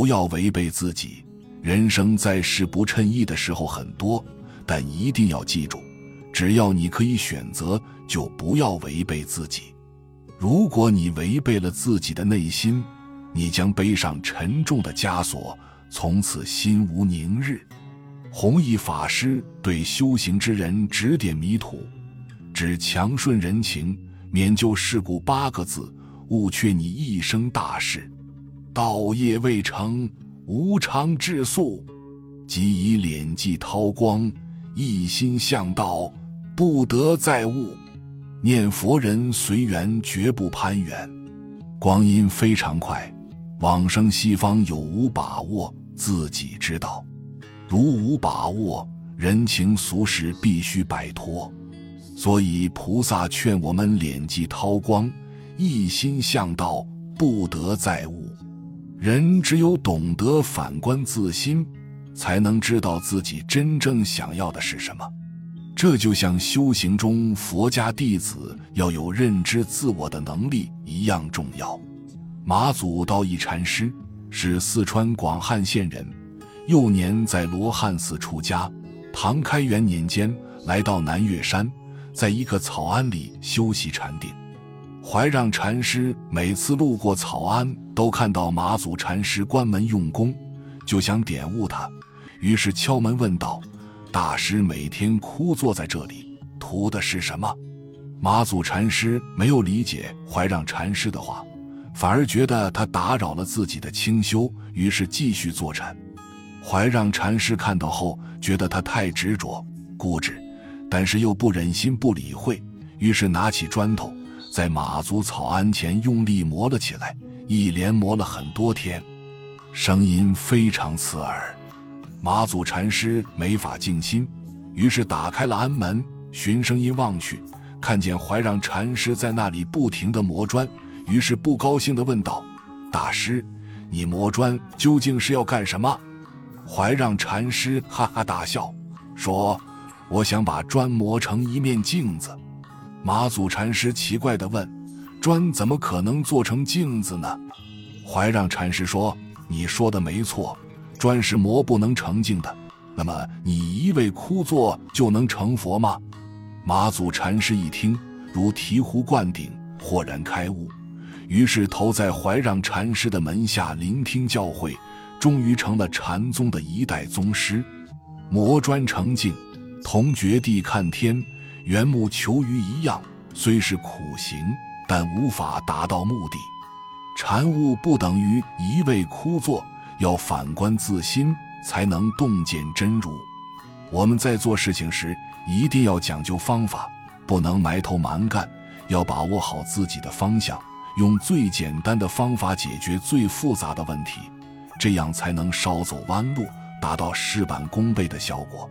不要违背自己。人生在世不称意的时候很多，但一定要记住，只要你可以选择，就不要违背自己。如果你违背了自己的内心，你将背上沉重的枷锁，从此心无宁日。弘一法师对修行之人指点迷途，只强顺人情，免就事故八个字，误却你一生大事。道业未成，无常至速，即以敛迹韬光，一心向道，不得再悟。念佛人随缘，绝不攀缘。光阴非常快，往生西方有无把握，自己知道。如无把握，人情俗事必须摆脱。所以菩萨劝我们敛迹韬光，一心向道，不得再悟。人只有懂得反观自心，才能知道自己真正想要的是什么。这就像修行中佛家弟子要有认知自我的能力一样重要。马祖道一禅师是四川广汉县人，幼年在罗汉寺出家。唐开元年间来到南岳山，在一个草庵里修习禅定。怀让禅师每次路过草庵，都看到马祖禅师关门用功，就想点悟他，于是敲门问道。大师每天枯坐在这里，图的是什么？马祖禅师没有理解怀让禅师的话，反而觉得他打扰了自己的清修，于是继续坐禅。怀让禅师看到后，觉得他太执着固执，但是又不忍心不理会，于是拿起砖头，在马祖草庵前用力磨了起来，一连磨了很多天，声音非常刺耳。马祖禅师没法静心，于是打开了庵门，循声音望去，看见怀让禅师在那里不停地磨砖，于是不高兴地问道：“大师，你磨砖究竟是要干什么？”怀让禅师哈哈大笑，说：“我想把砖磨成一面镜子。”马祖禅师奇怪地问：“砖怎么可能做成镜子呢？”怀让禅师说：“你说的没错。”砖是磨不能成镜的，那么你一味枯坐就能成佛吗？马祖禅师一听，如醍醐灌顶，豁然开悟，于是投在怀让禅师的门下聆听教诲，终于成了禅宗的一代宗师。磨砖成镜，同掘地看天、缘木求鱼一样，虽是苦行，但无法达到目的。禅悟不等于一味枯坐。要反观自心，才能洞见真如。我们在做事情时，一定要讲究方法，不能埋头蛮干，要把握好自己的方向，用最简单的方法解决最复杂的问题，这样才能少走弯路，达到事半功倍的效果。